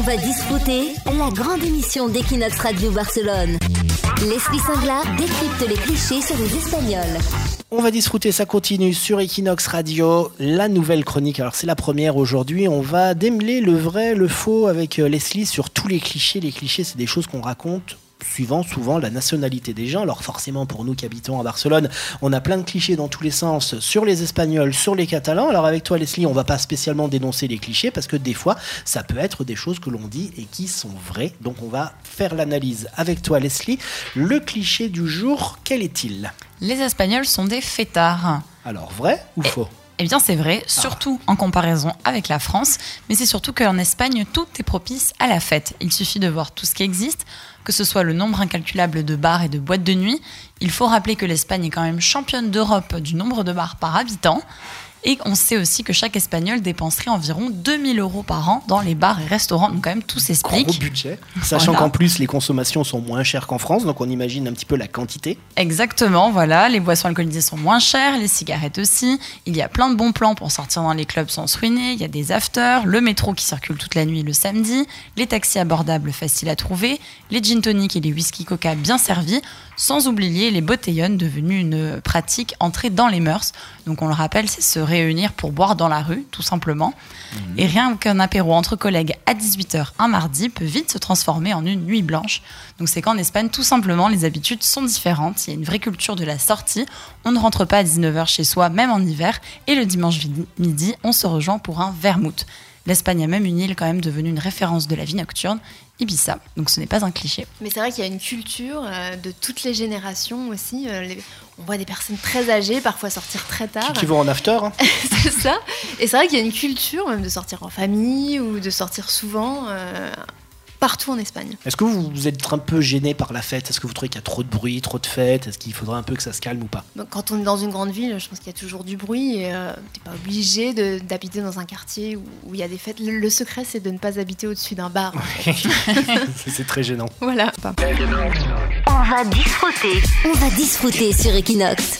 On va discuter la grande émission d'Equinox Radio Barcelone. Leslie Singla décrypte les clichés sur les Espagnols. On va discuter, ça continue sur Equinox Radio, la nouvelle chronique. Alors c'est la première aujourd'hui, on va démêler le vrai, le faux avec euh, Leslie sur tous les clichés. Les clichés, c'est des choses qu'on raconte suivant souvent la nationalité des gens. Alors forcément, pour nous qui habitons à Barcelone, on a plein de clichés dans tous les sens sur les Espagnols, sur les Catalans. Alors avec toi, Leslie, on va pas spécialement dénoncer les clichés parce que des fois, ça peut être des choses que l'on dit et qui sont vraies. Donc on va faire l'analyse avec toi, Leslie. Le cliché du jour, quel est-il? Les Espagnols sont des fêtards. Alors vrai ou faux? eh bien, c'est vrai, surtout en comparaison avec la France, mais c'est surtout qu'en Espagne, tout est propice à la fête. Il suffit de voir tout ce qui existe, que ce soit le nombre incalculable de bars et de boîtes de nuit. Il faut rappeler que l'Espagne est quand même championne d'Europe du nombre de bars par habitant. Et on sait aussi que chaque Espagnol dépenserait environ 2000 euros par an dans les bars et restaurants. Donc quand même, tout s'explique. Gros budget. Sachant qu'en plus, les consommations sont moins chères qu'en France, donc on imagine un petit peu la quantité. Exactement, voilà. Les boissons alcoolisées sont moins chères, les cigarettes aussi. Il y a plein de bons plans pour sortir dans les clubs sans se ruiner. Il y a des afters, le métro qui circule toute la nuit le samedi, les taxis abordables faciles à trouver, les gin tonic et les whisky coca bien servis, sans oublier les botellons devenus une pratique entrée dans les mœurs. Donc on le rappelle, c'est ce réunir pour boire dans la rue, tout simplement. Et rien qu'un apéro entre collègues à 18h un mardi peut vite se transformer en une nuit blanche. Donc c'est qu'en Espagne, tout simplement, les habitudes sont différentes. Il y a une vraie culture de la sortie. On ne rentre pas à 19h chez soi, même en hiver. Et le dimanche midi, on se rejoint pour un vermouth. L'Espagne a même une île quand même devenue une référence de la vie nocturne, Ibiza. Donc ce n'est pas un cliché. Mais c'est vrai qu'il y a une culture euh, de toutes les générations aussi. Euh, on voit des personnes très âgées parfois sortir très tard. Qui vont en after. Hein. c'est ça. Et c'est vrai qu'il y a une culture même de sortir en famille ou de sortir souvent. Euh, partout en Espagne. Est-ce que vous, vous êtes un peu gêné par la fête? Est-ce que vous trouvez qu'il y a trop de bruit, trop de fêtes? Est-ce qu'il faudrait un peu que ça se calme ou pas? Quand on est dans une grande ville, je pense qu'il y a toujours du bruit et euh, tu n'es pas obligé d'habiter dans un quartier où, il y a des fêtes. Le, secret, c'est de ne pas habiter au-dessus d'un bar. c'est très gênant. Voilà. On va disfruter. On va disfruter sur Equinox.